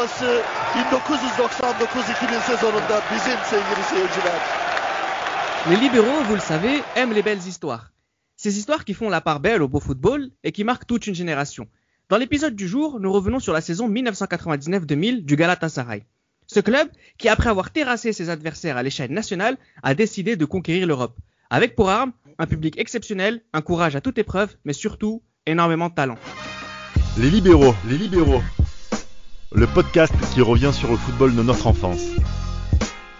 UEFA Kupası 1999-2000 sezonunda bizim sevgili seyirciler. Les libéraux, vous le savez, aiment les belles histoires. Ces histoires qui font la part belle au beau football et qui marquent toute une génération. Dans l'épisode du jour, nous revenons sur la saison 1999-2000 du Galatasaray. Ce club, qui après avoir terrassé ses adversaires à l'échelle nationale, a décidé de conquérir l'Europe. Avec pour arme un public exceptionnel, un courage à toute épreuve, mais surtout énormément de talent. Les libéraux, les libéraux. Le podcast qui revient sur le football de notre enfance.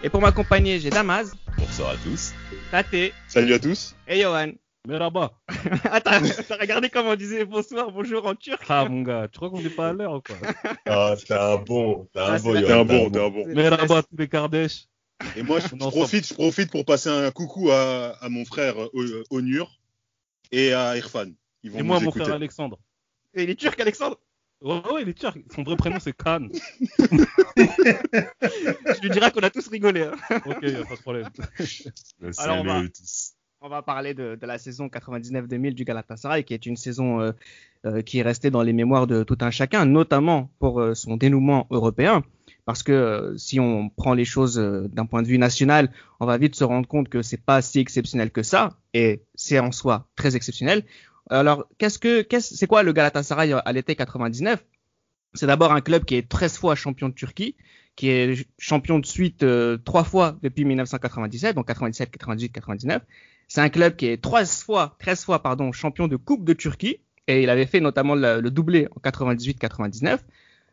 Et pour m'accompagner, j'ai Damaz, Bonsoir à tous. Tate Salut à tous. et Johan. Merhaba. Attends, t'as regardé comment on disait bonsoir, bonjour en turc Ah mon gars, tu crois qu'on n'est pas à l'heure ou quoi? Ah, t'es un bon, t'es Ah, un c'est bon, un bon, t'es un bon. Merhaba tous les Kardesh. Et moi, je, profite, je profite pour passer un coucou à, à mon frère euh, Onur et à Irfan. Ils vont Et moi, mon écouter. frère Alexandre. Et il est turc, Alexandre Ouais, ouais, il est turc. Son vrai prénom, c'est Khan. Je lui dirai qu'on a tous rigolé. hein. Ok, y a pas de problème. Alors, on va-. On va parler de, de la saison 99-2000 du Galatasaray, qui est une saison euh, euh, qui est restée dans les mémoires de tout un chacun, notamment pour euh, son dénouement européen. Parce que euh, si on prend les choses euh, d'un point de vue national, on va vite se rendre compte que c'est pas si exceptionnel que ça, et c'est en soi très exceptionnel. Alors, qu'est-ce que, qu'est-ce, c'est quoi le Galatasaray à l'été 99 C'est d'abord un club qui est 13 fois champion de Turquie, qui est champion de suite euh, fois depuis 1997, donc 97, 98, 99. C'est un club qui est 13 fois, 13 fois pardon, champion de Coupe de Turquie et il avait fait notamment le, doublé en 98-99.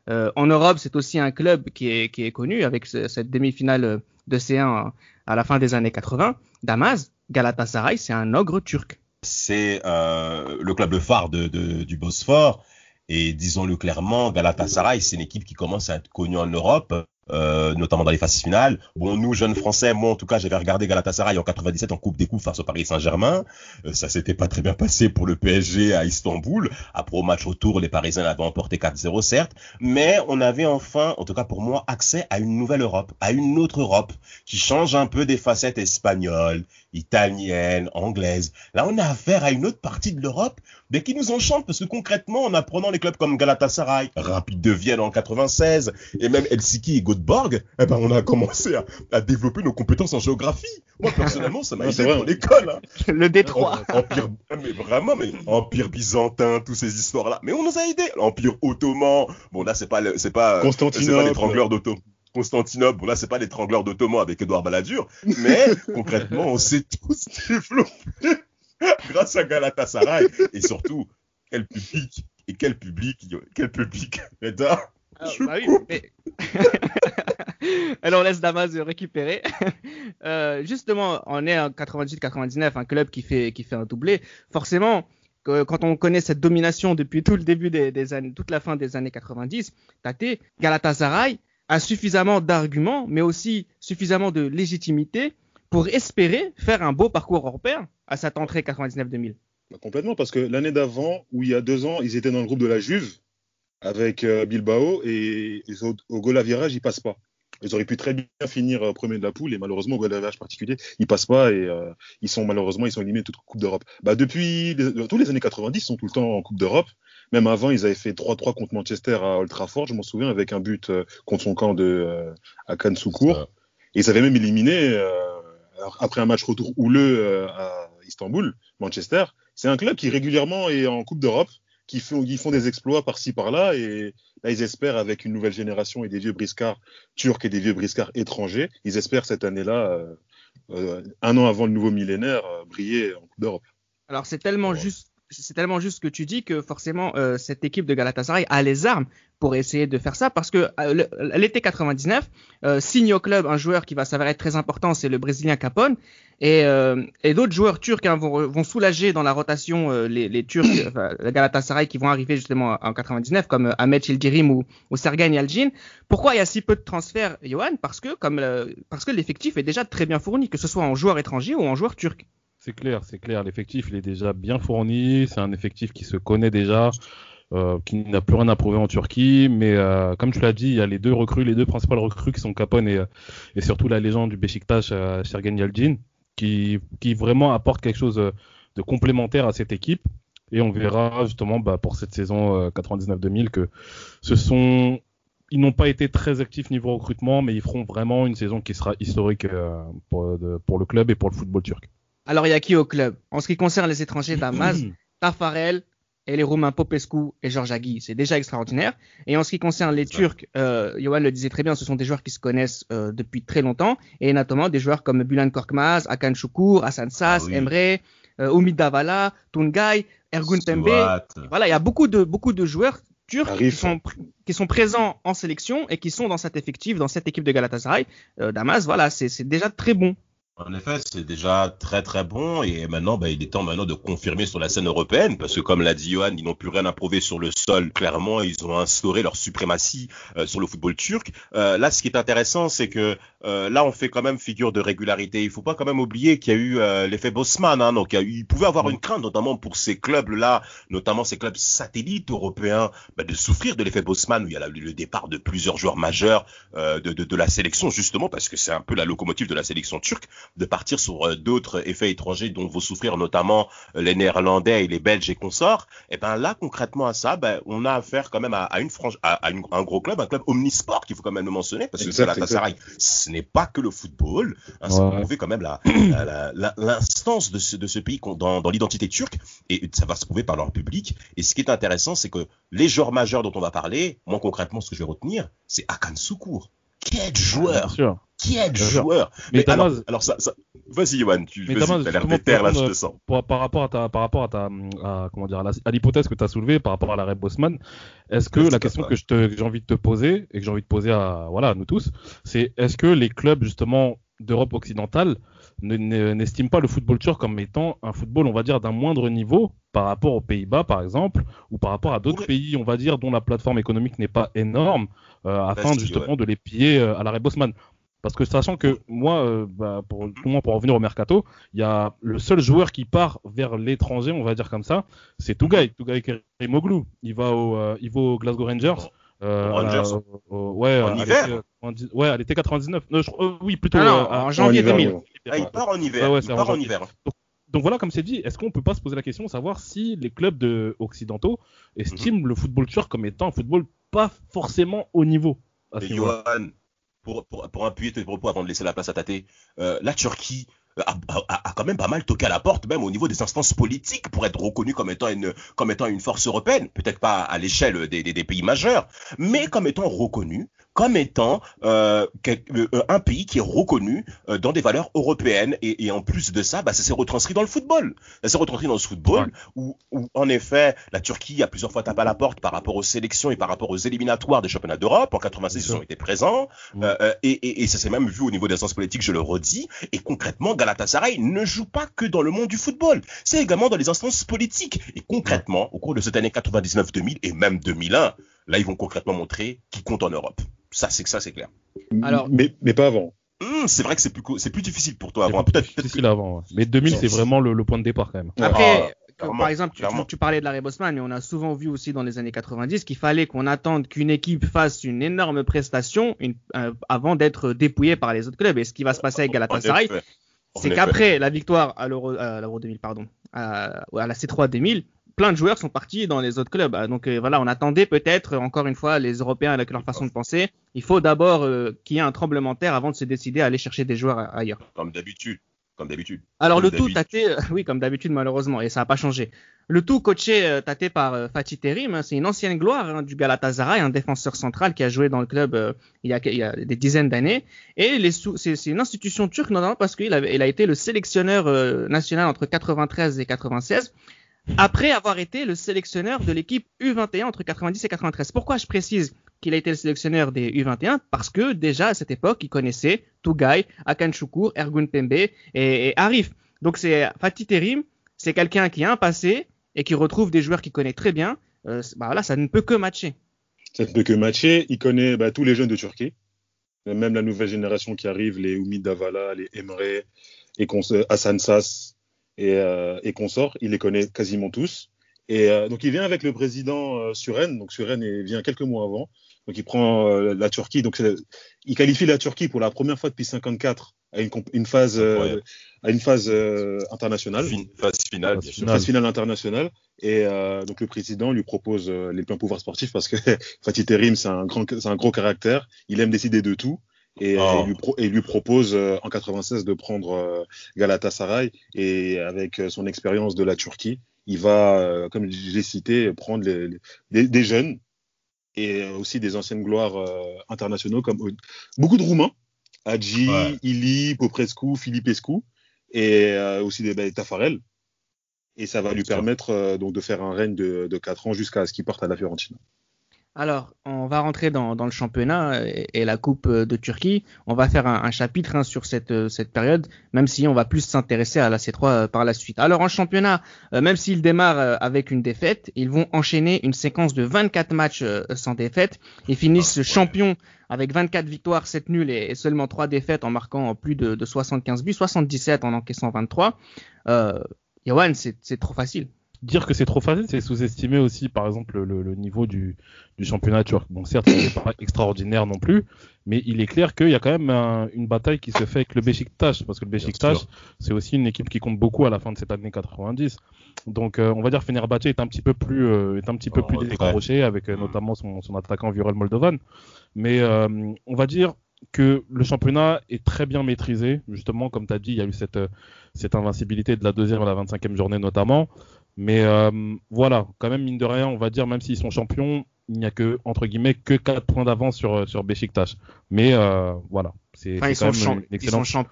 Euh, en Europe, c'est aussi un club qui est, qui est connu avec ce- cette demi-finale de C1 à la fin des années 80. Damas, Galatasaray, c'est un ogre turc. C'est euh, le club phare de, de- du Bosphore. Et disons-le clairement, Galatasaray, c'est une équipe qui commence à être connue en Europe, euh, notamment dans les phases finales. Bon, nous, jeunes Français, moi en tout cas, j'avais regardé Galatasaray en 97 en Coupe des Coupes face au Paris Saint-Germain. Euh, ça s'était pas très bien passé pour le PSG à Istanbul. Après, au match retour, les Parisiens l'avaient emporté 4-0, certes. Mais on avait enfin, en tout cas pour moi, accès à une nouvelle Europe, à une autre Europe qui change un peu des facettes espagnoles, italiennes, anglaises. Là, on a affaire à une autre partie de l'Europe, mais qui nous enchante parce que concrètement, en apprenant les clubs comme Galatasaray, Rapide de Vienne en 96, et même Helsinki et Göteborg, eh ben, on a commencé à, à développer nos compétences en géographie. Moi, personnellement, ça m'a aidé pour l'école. hein. Le Détroit. Empire, mais vraiment, mais Empire byzantin, toutes ces histoires-là. Mais on nous a aidés. L'Empire ottoman. Bon, là, c'est pas, c'est pas, c'est pas l'étrangleur d'Ottoman. Constantinople, bon là c'est pas l'étrangleur d'Ottoman avec Édouard Balladur, mais concrètement on s'est tous développés grâce à Galatasaray et surtout quel public et quel public quel public Reda Ah, bah oui, mais- Alors on laisse Damas récupérer. Euh, justement, on est en 98-99, un club qui fait qui fait un doublé. Forcément, que- quand on connaît cette domination depuis tout le début des, des années, toute la fin des années 90, Tate, Galatasaray a suffisamment d'arguments, mais aussi suffisamment de légitimité pour espérer faire un beau parcours européen à cette entrée 99-2000. Bah, complètement, parce que l'année d'avant, ou il y a deux ans, ils étaient dans le groupe de la Juve avec euh, Bilbao et, au, au goal à virage, passent pas. Ils auraient pu très bien finir euh, premier de la poule et malheureusement au goal à virage particulier, ils passent pas et euh, ils sont malheureusement ils sont éliminés de toute Coupe d'Europe. Bah depuis tous les années 90, ils sont tout le temps en Coupe d'Europe. Même avant, ils avaient fait 3-3 contre Manchester à Old Trafford, je m'en souviens, avec un but euh, contre son camp de euh, Akan Soukour. Et ils avaient même éliminé, euh, alors, après un match retour houleux euh, à Istanbul, Manchester. C'est un club qui régulièrement est en Coupe d'Europe, qui font, des exploits par-ci par-là. Et là, ils espèrent, avec une nouvelle génération et des vieux briscards turcs et des vieux briscards étrangers, ils espèrent cette année-là, euh, euh, un an avant le nouveau millénaire, euh, briller en Coupe d'Europe. Alors c'est tellement Ouais. juste, c'est tellement juste ce que tu dis que forcément euh, cette équipe de Galatasaray a les armes pour essayer de faire ça parce que euh, l'été 99 euh, signe au club un joueur qui va s'avérer très important, c'est le Brésilien Capone et, d'autres joueurs turcs hein, vont, soulager dans la rotation les, Turcs, enfin, Galatasaray qui vont arriver justement en 99 comme Ahmet Childirim ou, ou Sergen Yalcin. Pourquoi il y a si peu de transferts, Johan? Parce que comme parce que l'effectif est déjà très bien fourni, que ce soit en joueurs étrangers ou en joueurs turcs. C'est clair, c'est clair. L'effectif, est déjà bien fourni. C'est un effectif qui se connaît déjà, euh, qui n'a plus rien à prouver en Turquie. Mais euh, comme tu l'as dit, il y a les deux recrues, les deux principales recrues qui sont Capone et, euh, surtout la légende du Beşiktaş, euh, Sergen Yalcin, qui, vraiment apporte quelque chose de complémentaire à cette équipe. Et on verra justement bah, pour cette saison 99-2000 que ce sont ils n'ont pas été très actifs niveau recrutement, mais ils feront vraiment une saison qui sera historique pour, le club et pour le football turc. Alors, il y a qui au club? En ce qui concerne les étrangers, Damas, Tafarel, et les Roumains Popescu et Georges Agui. C'est déjà extraordinaire. Et en ce qui concerne les Turcs, euh, Johan le disait très bien, ce sont des joueurs qui se connaissent euh, depuis très longtemps, et notamment des joueurs comme Bulan Korkmaz, Akan Şukur, Hasan Sas, ah Emre, euh, Umid Davala, Tungay, Ergun Pembe. Voilà, il y a beaucoup de, beaucoup de joueurs turcs qui sont, qui sont, présents en sélection et qui sont dans cet effectif, dans cette équipe de Galatasaray. Euh, Damas, voilà, c'est déjà très bon. En effet, c'est déjà très très bon et maintenant, bah, il est temps maintenant de confirmer sur la scène européenne parce que comme l'a dit Johan, ils n'ont plus rien à prouver sur le sol. Clairement, ils ont instauré leur suprématie euh, sur le football turc. Euh, là, ce qui est intéressant, c'est que euh, là, on fait quand même figure de régularité. Il faut pas quand même oublier qu'il y a eu l'effet Bosman. Hein, donc, il, pouvait avoir une crainte, notamment pour ces clubs-là, notamment ces clubs satellites européens, bah, de souffrir de l'effet Bosman où il y a le départ de plusieurs joueurs majeurs de, de, de la sélection justement parce que c'est un peu la locomotive de la sélection turque de partir sur euh, d'autres effets étrangers dont vont souffrir notamment euh, les Néerlandais et les Belges et consorts, et eh ben là concrètement à ça, ben, on a affaire quand même à, une frange, à, un gros club, un club omnisport qu'il faut quand même le mentionner parce que Galatasaray, ce n'est pas que le football, hein, c'est prouver quand même l'instance de ce, de ce pays dans, dans l'identité turque et ça va se prouver par leur public. Et ce qui est intéressant, c'est que les joueurs majeurs dont on va parler, moi concrètement ce que je vais retenir, c'est Akan Soukour. Quel joueur Quel joueur Mais, alors, alors, ça, ça... vas-y Yohan, tu as l'air déter là, je te sens. par rapport à ta, par rapport à ta, comment dire, à l'hypothèse que tu as soulevée par rapport à l'arrêt Bosman, est-ce que la question que j'ai envie de te poser et que j'ai envie de poser à, voilà, à nous tous, c'est est-ce que les clubs justement d'Europe occidentale n'estiment pas le football turc comme étant un football, on va dire, d'un moindre niveau par rapport aux Pays-Bas, par exemple, ou par rapport à d'autres pays, on va dire, dont la plateforme économique n'est pas énorme, euh, afin justement de les piller euh, à l'arrêt Bosman. Parce que sachant que moi, euh, bah, pour, pour revenir au mercato, il y a le seul joueur qui part vers l'étranger, on va dire comme ça, c'est Tougaï, Tougaï Kerimoglu. Il va au, il va au Glasgow Rangers. Euh, Rangers ouais, en hiver ouais, à l'été 99. oui, plutôt ah en janvier 2000. Ah, il part en hiver. il part en, hiver. Donc, voilà, comme c'est dit, est-ce qu'on peut pas se poser la question de savoir si les clubs de occidentaux estiment mhm. le football turc comme étant un football pas forcément au niveau Mais Johan, pour, pour, pour appuyer tes propos avant de laisser la place à Tate, euh, la Turquie a, quand même pas mal toqué à la porte, même au niveau des instances politiques, pour être reconnu comme étant une, comme étant une force européenne. Peut-être pas à l'échelle des, des, pays majeurs, mais comme étant reconnu comme étant euh, euh, un pays qui est reconnu euh, dans des valeurs européennes. Et, et en plus de ça, bah, ça s'est retranscrit dans le football. Ça s'est retranscrit dans le football, où, où, en effet, la Turquie a plusieurs fois tapé à la porte par rapport aux sélections et par rapport aux éliminatoires des championnats d'Europe. En 86, ils ont été présents. Euh, et, et, et, ça s'est même vu au niveau des instances politiques, je le redis. Et concrètement, Galatasaray ne joue pas que dans le monde du football. C'est également dans les instances politiques. Et concrètement, au cours de cette année 99-2000 et même 2001, là, ils vont concrètement montrer qui compte en Europe. Ça, c'est que ça, c'est clair. Alors, mais, mais pas avant. Hum, c'est vrai que c'est plus, c'est plus difficile pour toi avant. Peut-être, difficile avant. Mais 2000, c'est vraiment le, point de départ quand même. Après, ah, par exemple, tu, parlais de l'arrêt Bosman, mais on a souvent vu aussi dans les années 90 qu'il fallait qu'on attende qu'une équipe fasse une énorme prestation une, euh, avant d'être dépouillée par les autres clubs. Et ce qui va se passer avec Galatasaray, c'est qu'après la victoire à l'Euro, à l'Euro 2000, pardon, à, à la C3 2000, plein de joueurs sont partis dans les autres clubs. Ah, donc euh, voilà, on attendait peut-être encore une fois les Européens avec leur façon de penser. Il faut d'abord euh, qu'il y ait un tremblement de terre avant de se décider à aller chercher des joueurs ailleurs. Comme d'habitude. Comme d'habitude. Alors le tout tâté, euh, oui comme d'habitude malheureusement et ça n'a pas changé. Le tout coaché tâté par Fatih Terim, hein, c'est une ancienne gloire hein, du Galatasaray, un défenseur central qui a joué dans le club il, y a, il, y a, des dizaines d'années. Et c'est une institution turque notamment parce qu'il il a été le sélectionneur national entre 93 et 96 après avoir été le sélectionneur de l'équipe U21 entre 90 et 93. Pourquoi je précise qu'il a été le sélectionneur des U21 Parce que déjà à cette époque, il connaissait Tugay, Akan Choukour, Ergun Pembe et, Arif. Donc c'est Fatih Terim, c'est quelqu'un qui a un passé et qui retrouve des joueurs qu'il connaît très bien. Euh, bah là, ça ne peut que matcher. Ça ne peut que matcher. Il connaît bah, tous les jeunes de Turquie, même la nouvelle génération qui arrive, les Oumid Davala, les Emre, et Hassan Sass, et, euh, et consorts. Il les connaît quasiment tous. Et euh, donc il vient avec le président euh, Suren. Donc Suren vient quelques mois avant Donc il prend euh, la Turquie. Donc il qualifie la Turquie pour la première fois depuis 54 à une, une phase, Incroyable. à une phase internationale. Fin- phase finale, bien sûr. Phase finale internationale. Et donc le président lui propose les pleins pouvoirs sportifs parce que Fatih Terim, c'est un, grand, c'est un gros caractère. Il aime décider de tout. Et, Oh. lui pro- et il lui propose euh, en 96 de prendre euh, Galatasaray. Et avec euh, son expérience de la Turquie, il va, euh, comme j'ai cité, prendre les- les- des, des jeunes et aussi des anciennes gloires euh, internationaux comme beaucoup de Roumains. Hadji, Ouais. Ili, Popescu, Filipescu et euh, aussi des bah, Tafarel. Et ça va lui permettre euh, donc de faire un règne de, de 4 ans jusqu'à ce qu'il parte à la Fiorentina. Alors, on va rentrer dans, dans le championnat et, et la Coupe euh, de Turquie. On va faire un, un chapitre hein, sur cette, euh, cette période, même si on va plus s'intéresser à la C3 euh, par la suite. Alors, en championnat, euh, même s'ils démarrent avec une défaite, ils vont enchaîner une séquence de 24 matchs euh, sans défaite. Ils finissent Ah, champions avec 24 victoires, 7 nuls et, et seulement 3 défaites en marquant plus de, de 75 buts, 77 en encaissant 23. Euh, Yoann, c'est trop facile. Dire que c'est trop facile, c'est sous-estimer aussi, par exemple, le, le niveau du, du championnat turc. Bon, certes, c'est pas extraordinaire non plus, mais il est clair qu'il y a quand même un- une bataille qui se fait avec le Beşiktaş, parce que le Beşiktaş, c'est aussi une équipe qui compte beaucoup à la fin de cette année 90. Donc, euh, on va dire Fenerbahçe est un petit peu plus, euh, est un petit peu En plus décroché avec euh, Mm. notamment son, son attaquant Viorel Moldovan. Mais euh, on va dire que le championnat est très bien maîtrisé. Justement, comme tu as dit, il y a eu cette, euh, cette invincibilité de la deuxième à la 25e journée notamment. Mais euh, voilà, quand même, mine de rien, on va dire, même s'ils sont champions, il n'y a que, entre guillemets, que 4 points d'avance sur, euh, sur Beşiktaş. Mais euh, voilà, c'est Enfin, quand sont même une excellente... champ-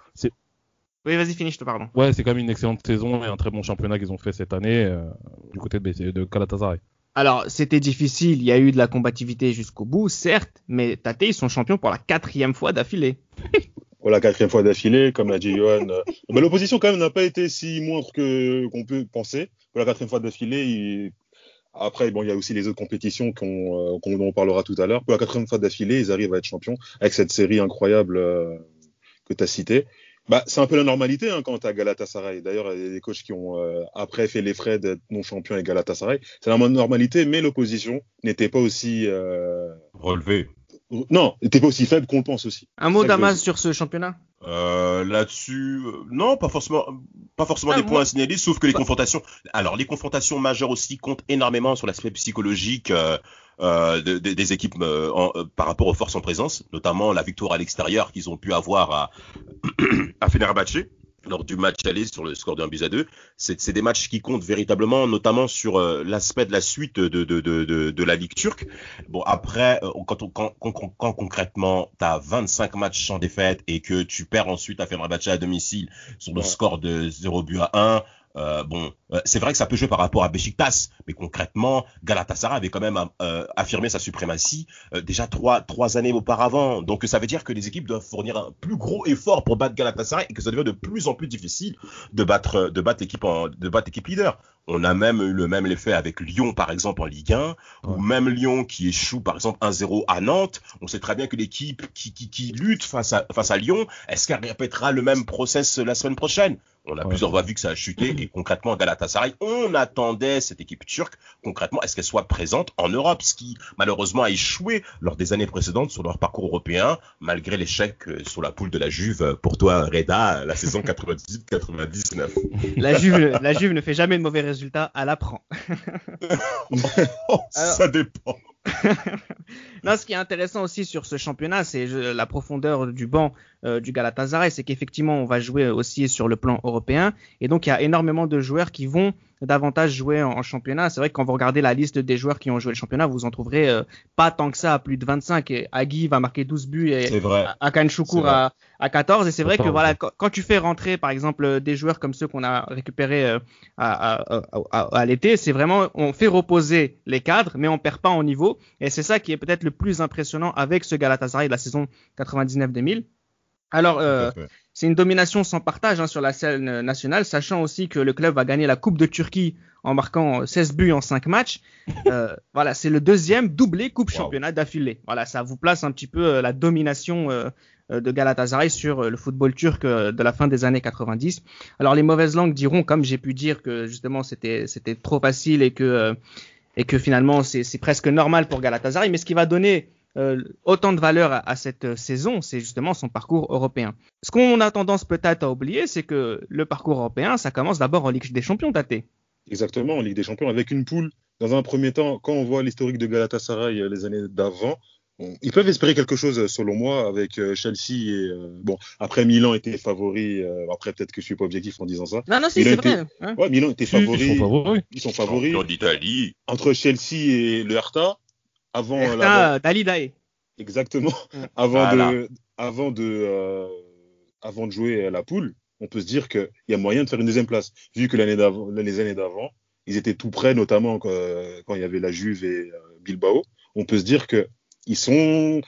Oui, vas-y, finis, je te pardon. Ouais, c'est quand même une excellente saison et un très bon championnat qu'ils ont fait cette année euh, du côté de, de Galatasaray. Alors, c'était difficile, il y a eu de la combativité jusqu'au bout, certes, mais Tate, ils sont champions pour la quatrième fois d'affilée. Pour la quatrième fois d'affilée, comme l'a dit Johan. euh, mais l'opposition quand même n'a pas été si moindre que qu'on peut penser. Pour la quatrième fois d'affilée, il- après bon, il y a aussi les autres compétitions qu'on euh, qu'on dont on parlera tout à l'heure. Pour la quatrième fois d'affilée, ils arrivent à être champions avec cette série incroyable euh, que tu as citée. Bah, c'est un peu la normalité hein, quand tu as Galatasaray. D'ailleurs, il y a des coachs qui ont euh, après fait les frais d'être non champion avec Galatasaray. C'est la normalité, mais l'opposition n'était pas aussi euh, Relevé. non, n'était pas aussi faible qu'on le pense aussi. Un mot Damas sur ce championnat? Euh, Là-dessus, euh, non, pas forcément, pas forcément Ah, des moi- points à signaler, sauf que les Bah- confrontations. Alors, les confrontations majeures aussi comptent énormément sur l'aspect psychologique euh, euh, de- de- des équipes euh, en- par rapport aux forces en présence, notamment la victoire à l'extérieur qu'ils ont pu avoir à, à Fenerbahçe lors du match aller sur le score d'un but à deux. C'est des matchs qui comptent véritablement, notamment sur euh, l'aspect de la suite de, de, de, de, de la Ligue turque. Bon, après, euh, quand, on, quand, quand, quand- quand concrètement, tu as 25 matchs sans défaite et que tu perds ensuite à Fenerbahçe à domicile sur le Ouais. score de 0 but à 1, euh, bon, euh, c'est vrai que ça peut jouer par rapport à Besiktas, mais concrètement, Galatasaray avait quand même euh, affirmé sa suprématie euh, déjà trois, trois années auparavant. Donc ça veut dire que les équipes doivent fournir un plus gros effort pour battre Galatasaray et que ça devient de plus en plus difficile de battre, de battre l'équipe de battre l'équipe leader. On a même eu le même effet avec Lyon, par exemple, en Ligue 1, ou Ouais. même Lyon qui échoue, par exemple, 1-0 à Nantes. On sait très bien que l'équipe qui, qui, qui lutte face à, face à Lyon, est-ce qu'elle répétera le même process la semaine prochaine? On a Ouais. plusieurs fois vu que ça a chuté et concrètement, Galatasaray, on attendait cette équipe turque, concrètement, est-ce qu'elle soit présente en Europe, ce qui malheureusement a échoué lors des années précédentes sur leur parcours européen, malgré l'échec euh, sur la poule de la Juve euh, pour toi, Reda, la saison 98-99. La Juve, la Juve ne fait jamais de mauvais résultats, elle apprend. Oh, ça dépend. Là, ce qui est intéressant aussi sur ce championnat, c'est la profondeur du banc euh, du Galatasaray. C'est qu'effectivement, on va jouer aussi sur le plan européen. Et donc, il y a énormément de joueurs qui vont davantage jouer en, en championnat. C'est vrai que quand vous regardez la liste des joueurs qui ont joué le championnat, vous en trouverez euh, pas tant que ça à plus de 25. Et Agui va marquer 12 buts et. Akan Choukour à, à 14. Et c'est vrai que 14, voilà, quand, quand tu fais rentrer, par exemple, des joueurs comme ceux qu'on a récupérés euh, à, à- à- l'été, c'est vraiment, on fait reposer les cadres, mais on perd pas en niveau. Et c'est ça qui est peut-être le plus impressionnant avec ce Galatasaray de la saison 99-2000. Alors, euh. C'est une domination sans partage hein, sur la scène euh, nationale, sachant aussi que le club va gagner la Coupe de Turquie en marquant euh, 16 buts en 5 matchs. Euh, voilà, c'est le deuxième doublé Coupe Wow. Championnat d'affilée. Voilà, ça vous place un petit peu euh, la domination euh, euh, de Galatasaray sur euh, le football turc euh, de la fin des années 90. Alors les mauvaises langues diront, comme j'ai pu dire, que justement c'était c'était trop facile et que euh, et que finalement c'est c'est presque normal pour Galatasaray. Mais ce qui va donner euh, autant de valeur à, à cette euh, saison, c'est justement son parcours européen. Ce qu'on a tendance peut-être à oublier, c'est que le parcours européen, ça commence d'abord en Ligue des Champions, Tate. Exactement, en Ligue des Champions, avec une poule. Dans un premier temps, quand on voit l'historique de Galatasaray euh, les années d'avant, ils peuvent espérer quelque chose, selon moi, avec Chelsea et euh, bon. Après, Milan était favori. euh, après, peut-être que je suis pas objectif en disant ça. Non, non, si, c'est vrai. hein. Ouais, Milan était Si, ils favori. sont favoris. Ils sont favoris Champion d'Italie. entre Chelsea et le Hertha. Avant la Dali Dae. Exactement. Avant Voilà. de, avant de, euh, avant de jouer à la poule, on peut se dire qu'il y a moyen de faire une deuxième place. Vu que l'année d'avant, les années d'avant, ils étaient tout près, notamment quand, quand il y avait la Juve et euh, Bilbao. On peut se dire que ils sont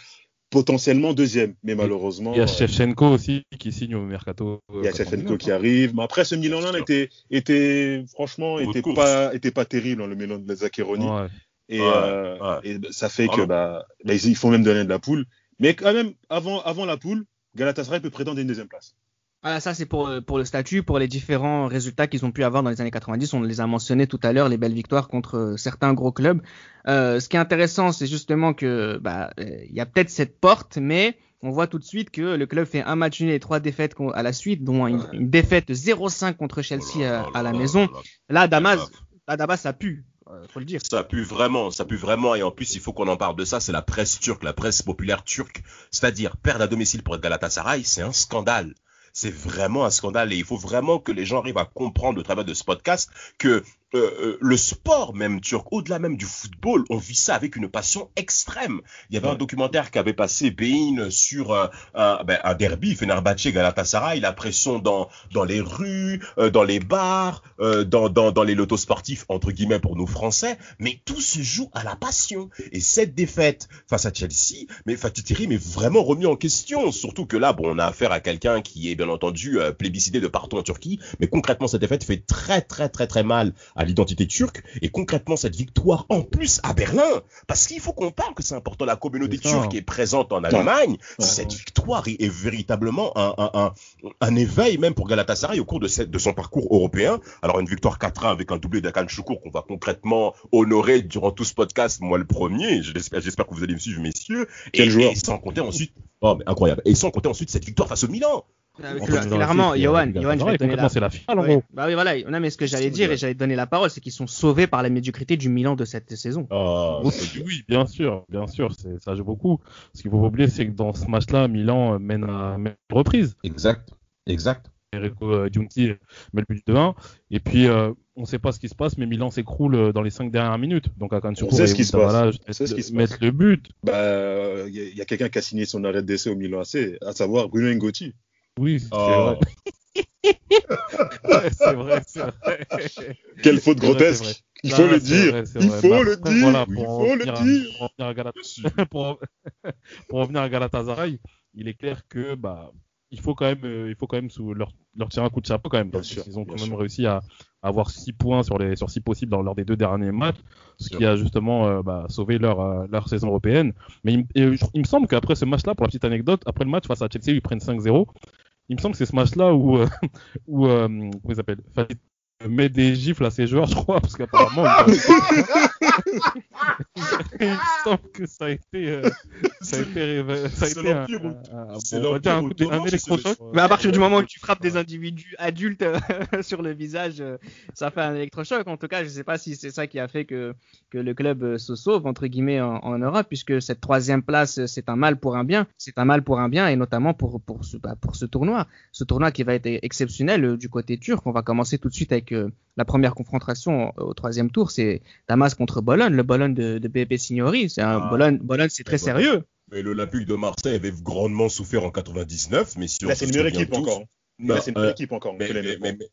potentiellement deuxième, mais malheureusement, Il y a euh, Shevchenko aussi qui signe au mercato. il y a Shevchenko qui arrive. Mais après, ce Milan-là était, était, franchement, était pas, était pas terrible, hein, le Milan de Zaccheroni. Ouais. Et, Ouais, euh, ouais. et ça fait que Vraiment. bah, bah, ils font même donner de la poule. Mais quand même, avant, avant la poule, Galatasaray peut prétendre une deuxième place. Voilà, ça c'est pour, euh, pour le statut, pour les différents résultats qu'ils ont pu avoir dans les années 90. On les a mentionnés tout à l'heure, les belles victoires contre euh, certains gros clubs. Euh, ce qui est intéressant, c'est justement que bah, il y a peut-être cette porte, mais on voit tout de suite que le club fait un match nul et trois défaites à la suite, dont une, une défaite 0-5 contre Chelsea Oh là à, à la maison. là Damas, là. Damas, ça pue, faut le dire. Ça pue vraiment, ça pue vraiment, et en plus il faut qu'on en parle de ça, c'est la presse turque, la presse populaire turque. C'est-à-dire, perdre à domicile pour Galatasaray, c'est un scandale. C'est vraiment un scandale et il faut vraiment que les gens arrivent à comprendre au travers de ce podcast que euh, euh, le sport même turc, au-delà même du football, on vit ça avec une passion extrême. Il y avait un documentaire qui avait passé Bein sur euh, un, ben, un derby, Fenerbahçe Galatasaray, la pression dans dans les rues, euh, dans les bars, euh, dans dans dans les lotos sportifs entre guillemets pour nous Français, mais tout se joue à la passion. Et cette défaite face à Chelsea, mais Fatih est vraiment remis en question, surtout que là, bon, on a affaire à quelqu'un qui est bien entendu euh, plébiscité de partout en Turquie, mais concrètement cette défaite fait très très très très mal à l'identité turque et concrètement cette victoire en plus à Berlin, parce qu'il faut qu'on parle que c'est important la communauté turque est présente en Allemagne, cette victoire est, véritablement un, un, un, un éveil même pour Galatasaray au cours de, cette, de son parcours européen. Alors une victoire 4-1 avec un doublé d'Akan Choukour qu'on va concrètement honorer durant tout ce podcast, moi le premier. J'espère, j'espère que vous allez me suivre, messieurs. Quel et, joueur. et sans compter ensuite, oh mais incroyable. Et sans compter ensuite cette victoire face au Milan. Fait, clairement, c'est- Johan, Johan, je vais te donner concrètement, la c'est la finale, en gros. Bah oui, voilà. Non, mais ce que j'allais dire et j'allais te donner la parole, c'est qu'ils sont sauvés par la médiocrité du Milan de cette saison. Oh, Oui, oui, bien sûr, bien sûr, ça joue beaucoup. Ce qu'il faut pas oublier, c'est que dans ce match-là, Milan mène à à une reprise. Exact, exact. Enrico euh, Giunti met le but de 1 et puis euh, on sait pas ce qui se passe, mais Milan s'écroule euh, dans les 5 dernières minutes. Donc Akan On sait ce qui se passe. Davala On sait ce qui se mettent le but. Bah, il y a, a quelqu'un qui a signé son arrêt d'essai au Milan AC, à savoir Bruno Ngotti. Oui, c'est Oh. vrai. Ouais, c'est vrai, c'est vrai. Quelle faute vrai, grotesque. vrai. Il faut le c'est dire. vrai, Il vrai. faut le après, dire. voilà, Il pour en faut le revenir à- dire. pour revenir à Galata- pour, pour revenir à Galatasaray, il est clair que bah il faut quand même euh, il faut quand même sous leur, leur tirer un coup de chapeau quand même. Bien parce sûr, qu'ils ont bien quand même sûr. réussi à, à avoir 6 points sur les sur six possibles dans, lors des deux derniers matchs, ce qui a justement euh, bah, sauvé leur euh, leur saison européenne. Mais il, et il me semble qu'après ce match-là, pour la petite anecdote, après le match face à Chelsea, ils prennent 5-0. Il me semble que c'est ce match-là où euh, où euh, comment il s'appelle? Fallait met des gifles à ses joueurs, je crois, parce qu'apparemment il me semble que ça a été euh, ça a été ça a C'est été un, un- un- un électrochoc. Mais à partir du moment où tu frappes des individus adultes sur le visage, euh, ça fait un électrochoc. En tout cas, je sais pas si c'est ça qui a fait que, que le club euh, se sauve, entre guillemets, en, en Europe, puisque cette troisième place, euh, c'est un mal pour un bien. C'est un mal pour un bien, et notamment pour, pour, ce, bah, pour ce tournoi. Ce tournoi qui va être exceptionnel du côté turc. On va commencer tout de suite avec euh, la première confrontation au, troisième tour. C'est Damas contre Bologne, le Bologne de, de Pepe Signori. C'est un Ah. Bologne, Bologne c'est très Bologne. sérieux. Mais l'Olympique de Marseille avait grandement souffert en 99, mais si on Là, se c'est une meilleure équipe tous- encore. Non, Là, c'est une euh, équipe encore. mais, que mais, mais, mais-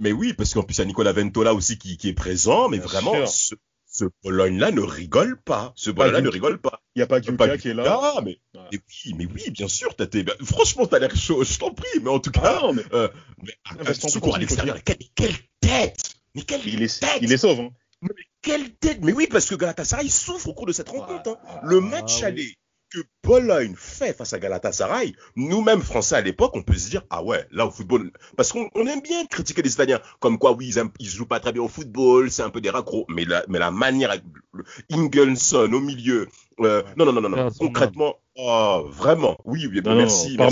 mais oui, parce qu'en plus, il y a Nicolas Ventola aussi qui, qui est présent, mais Bien vraiment, ce, ce Bologne-là ne rigole pas. Ce Bologne-là ne rigole pas. Il n'y a pas Gyuka qui est là. Ah, mais, Ouais. mais oui, mais oui, bien sûr, t'as été- franchement, t'as l'air chaud, je t'en prie, mais en tout cas, Ah, mais euh, mais, Ah, mais secours à l'extérieur, quelle, quelle tête! Mais quelle il est, tête! il est sauve. Hein. Quelle tête Mais oui, parce que Galatasaray souffre au cours de cette rencontre. hein. Le match Ah, oui. aller que Bologne fait face à Galatasaray, nous-mêmes Français à l'époque, on peut se dire ah ouais, là au football, parce qu'on on aime bien critiquer les Italiens, comme quoi oui ils, aiment, ils jouent pas très bien au football, c'est un peu des raccros, mais la, mais la manière avec au milieu Euh, non, non, non, non, non. Concrètement, oh, vraiment. Oui, oui, Non, merci. non,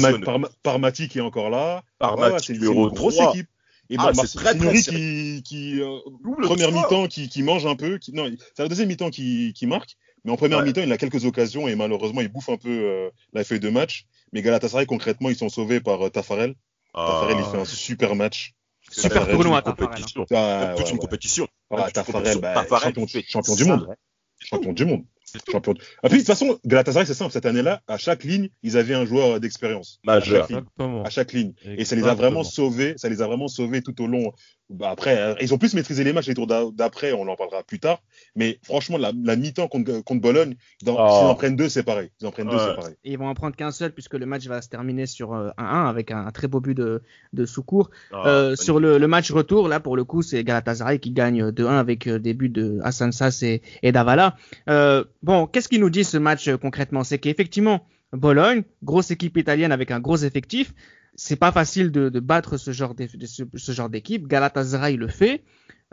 merci, qui est encore là. Parmati, Ouais, numéro une grosse 3. équipe. Et Ah, c'est très, très qui, qui euh, première mi-temps qui, qui mange un peu. Qui, non, c'est la deuxième mi-temps qui, qui marque. Mais en première Ouais. mi-temps, il a quelques occasions et malheureusement, il bouffe un peu euh, la feuille de match. Mais Galatasaray, concrètement, ils sont sauvés par euh, Tafarel. Tafarel, il Ah, fait un super match. Super tournoi, Tafarel, compétition. Ah, toute ouais, une ouais. compétition. Ah, Tafarel, bah, Tafarel, champion, champion du monde. Champion du monde. Champion du... Ah, puis, de toute façon, Galatasaray, c'est simple. Cette année-là, à chaque ligne, ils avaient un joueur d'expérience. À Majeur. chaque ligne. Exactement. à chaque ligne. Et ça les a vraiment sauvés, ça les a vraiment sauvés tout au long. Bah après, euh, ils ont plus maîtrisé les matchs les tours d'a- d'après, on en parlera plus tard. Mais franchement, la, la mi-temps contre, contre Bologne, dans, Oh. s'ils en prennent deux, c'est pareil. Ils en prennent deux, c'est pareil. Et ils vont en prendre qu'un seul puisque le match va se terminer sur euh, 1-1 avec un, un très beau but de, de Soukour. Ah, Euh, sur le, le match retour, là pour le coup, c'est Galatasaray qui gagne 2-1 avec euh, des buts de Hassan Sass et, et Davala. Euh, bon, qu'est-ce qu'il nous dit ce match euh, concrètement? C'est qu'effectivement, Bologne, grosse équipe italienne avec un gros effectif, c'est pas facile de, de battre ce genre d'eff- de ce, ce genre d'équipe. Galatasaray le fait.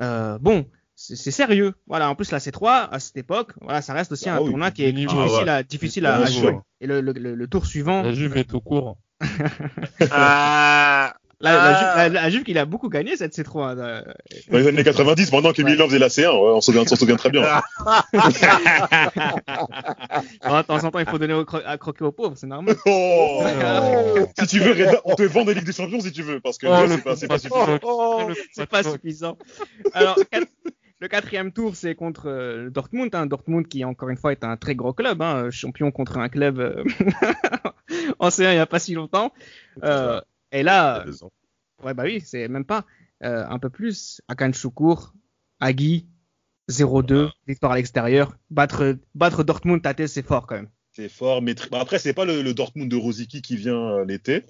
Euh, bon. C'est c'est sérieux. Voilà. En plus, la C3, à cette époque, voilà, ça reste aussi Ah un oui, tournoi qui est difficile, Ah à, difficile à, Bien à sûr. jouer. Et le, le, le- le tour suivant, La Juve est tout court. Ah, la, la, Ah. Juve, la, la Juve, il a beaucoup gagné cette C3. euh, Dans les années 90, pendant que Ouais. Milan faisait la C1, ouais, on s'en souvient, très bien. Alors, de temps en temps, il faut donner au cro- à croquer aux pauvres, c'est normal. Oh Oh. si tu veux, Reda, on te vend des Ligues des Champions si tu veux, parce que Oh, c'est pas, suffisant. C'est pas patte. suffisant. Alors, quatre- le quatrième tour, c'est contre euh, Dortmund. Hein. Dortmund qui, encore une fois, est un très gros club. Hein, champion contre un club euh, en C1 il n'y a pas si longtemps. Euh, et là, ouais, bah oui, c'est même pas euh, un peu plus. Akan Choukour, Agui, 0-2, victoire à l'extérieur. Battre, battre Dortmund, tâter, c'est fort quand même. C'est fort, mais tr- bah, après, c'est pas le, le Dortmund de Rosicky qui vient euh, l'été.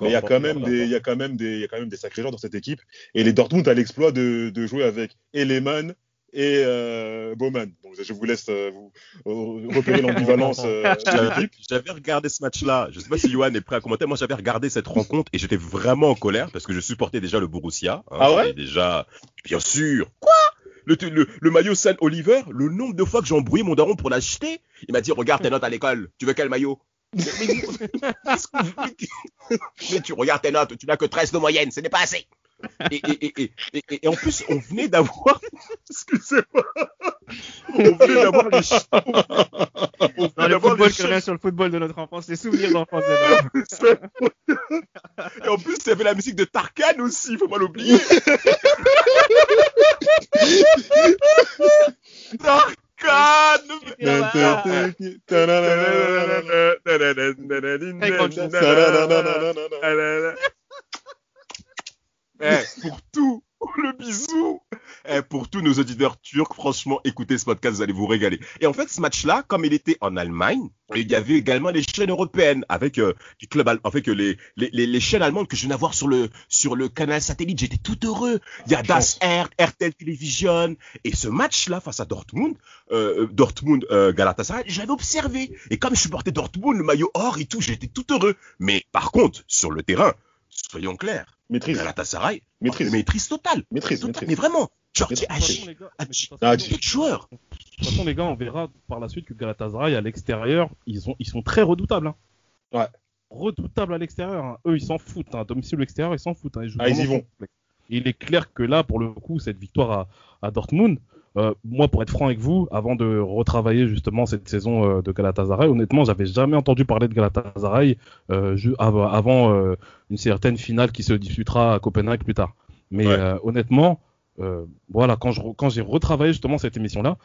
Mais il y a quand même des, il encore. y a quand même des, il y a quand même des sacrés joueurs dans cette équipe. Et les Dortmund a l'exploit de, de jouer avec Eleman et euh, Bowman. Donc je vous laisse euh, vous euh, repérer l'ambivalence euh, de J'avais l'équipe. j'avais regardé ce match-là. Je sais pas si Johan est prêt à commenter. Moi, j'avais regardé cette rencontre et j'étais vraiment en colère parce que je supportais déjà le Borussia. hein. Ah ouais? Déjà, bien sûr. Quoi? Le, le, le maillot San Oliver, le nombre de fois que j'ai embrouillé mon daron pour l'acheter, il m'a dit regarde tes notes à l'école. Tu veux quel maillot? Mais tu regardes tes notes, tu n'as que 13 de moyenne, ce n'est pas assez. Et, et, et, et, et- et en plus, on venait d'avoir, excusez-moi, on venait d'avoir les, on venait d'avoir football, les reviens sur le football de notre enfance, les souvenirs d'enfance. Et en plus, il y avait la musique de Tarkan aussi, faut pas l'oublier. Tarkan Eh, pour tout, le bisou. Eh, pour tous nos auditeurs turcs, franchement, écoutez ce podcast, vous allez vous régaler. Et en fait, ce match-là, comme il était en Allemagne, il y avait également les chaînes européennes avec euh, les clubs, avec euh, les, les, les, chaînes allemandes que je viens d'avoir sur le sur le canal satellite. J'étais tout heureux. Il y a Das R, RTL Television. Et ce match-là face à Dortmund, euh, Dortmund euh, Galatasaray, j'avais observé. Et comme je supportais Dortmund, le maillot or et tout, j'étais tout heureux. Mais par contre, sur le terrain, soyons clairs, Maîtrise, Galatasaray, maîtrise, maîtrise totale. maîtrise, Totale. maîtrise. Mais vraiment, Georgie Maîtrise. Hachi, les gars, mais de toute façon, tu- quel joueur de toute façon, les gars, on verra par la suite que Galatasaray, à l'extérieur, ils, sont ils sont très redoutables. hein. Ouais. Redoutables à l'extérieur. hein. Eux, ils s'en foutent. Hein. Domicile ou extérieur, ils s'en foutent. hein. Ils Ah, ils y vont. il est clair que là, pour le coup, cette victoire à, à Dortmund, euh, moi, pour être franc avec vous, avant de retravailler justement cette saison euh, de Galatasaray, honnêtement, j'avais jamais entendu parler de Galatasaray euh, avant euh, une certaine finale qui se disputera à Copenhague plus tard. Mais Ouais. euh, honnêtement, euh, voilà, quand je re- quand j'ai retravaillé justement cette émission-là,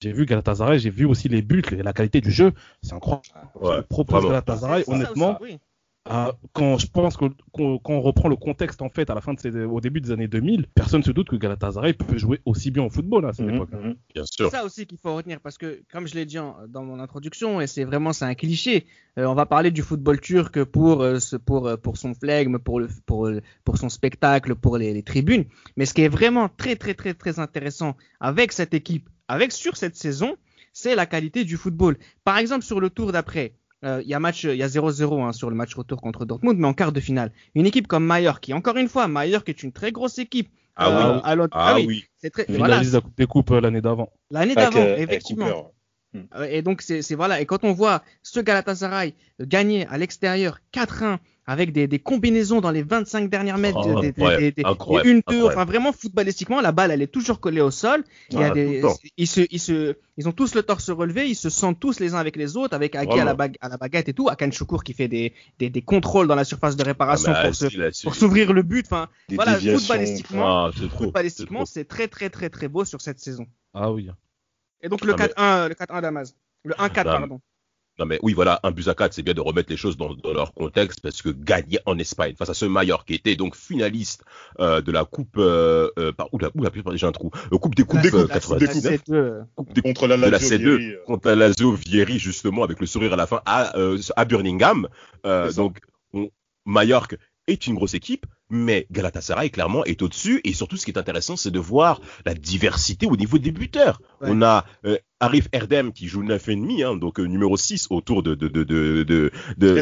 j'ai vu Galatasaray, j'ai vu aussi les buts, les- la qualité du jeu, c'est incroyable. Ouais, propose. Galatasaray, honnêtement, aussi, oui. Ah, quand je pense que qu'on quand on reprend le contexte en fait à la fin de ces, au début des années 2000, personne se doute que Galatasaray peut jouer aussi bien au football à cette Mhm, époque. mhm. Bien C'est sûr. ça aussi qu'il faut retenir parce que, comme je l'ai dit en- dans mon introduction, et c'est vraiment c'est un cliché. euh, on va parler du football turc pour euh, ce- pour euh, pour son flegme, pour le pour pour son spectacle, pour les, les tribunes. Mais ce qui est vraiment très très très très intéressant avec cette équipe, avec sur cette saison, c'est la qualité du football. Par exemple, sur le tour d'après. Euh, Il y a match, il y a 0-0 hein, sur le match retour contre Dortmund, mais en quart de finale, une équipe comme Mallorca, qui encore une fois, Mallorca est une très grosse équipe. Ah euh, oui. à Ah ah oui, oui. c'est très, voilà, la Coupe des Coupes euh, l'année d'avant. l'année d'avant, euh, effectivement. Euh, Et donc c'est c'est- voilà. Et quand on voit ce Galatasaray gagner à l'extérieur 4-1 avec des, des combinaisons dans les 25 dernières mètres, Oh, des, incroyable, une deux, enfin vraiment footballistiquement, la balle elle est toujours collée au sol. Il y a Ah, des, ils se, ils se, ils ont tous le torse relevé, ils se sentent tous les uns avec les autres, avec Aki à la, Vraiment. bague, à la baguette et tout, Akan Choukour qui fait des, des, des contrôles dans la surface de réparation Ah, pour, s'ouvrir le but. Enfin, voilà, footballistiquement, Ah, c'est footballistiquement, très très très très beau sur cette saison. Ah oui. Et donc le Ah, mais- 4-1, le 4-1 Damas. Le 1-4, Non, pardon. Non mais oui voilà, un but à 4, c'est bien de remettre les choses dans, dans leur contexte parce que gagner en Espagne face à ce Mallorca qui était donc finaliste euh, de la coupe euh, euh, par oula oula j'ai un trou. Euh, coupe des coupes La- euh, la- 99, la C2, coupe des Contre la de la Lazio C2 Vieri, euh, contre la Lazio Vieri justement avec le sourire à la fin à, euh, à Birmingham. Euh, donc on, Mallorca est une grosse équipe, mais Galatasaray clairement est au-dessus et surtout ce qui est intéressant c'est de voir la diversité au niveau des buteurs. Ouais. On a euh, Arif Erdem qui joue 9,5 hein, donc euh, numéro 6 autour de de de de de,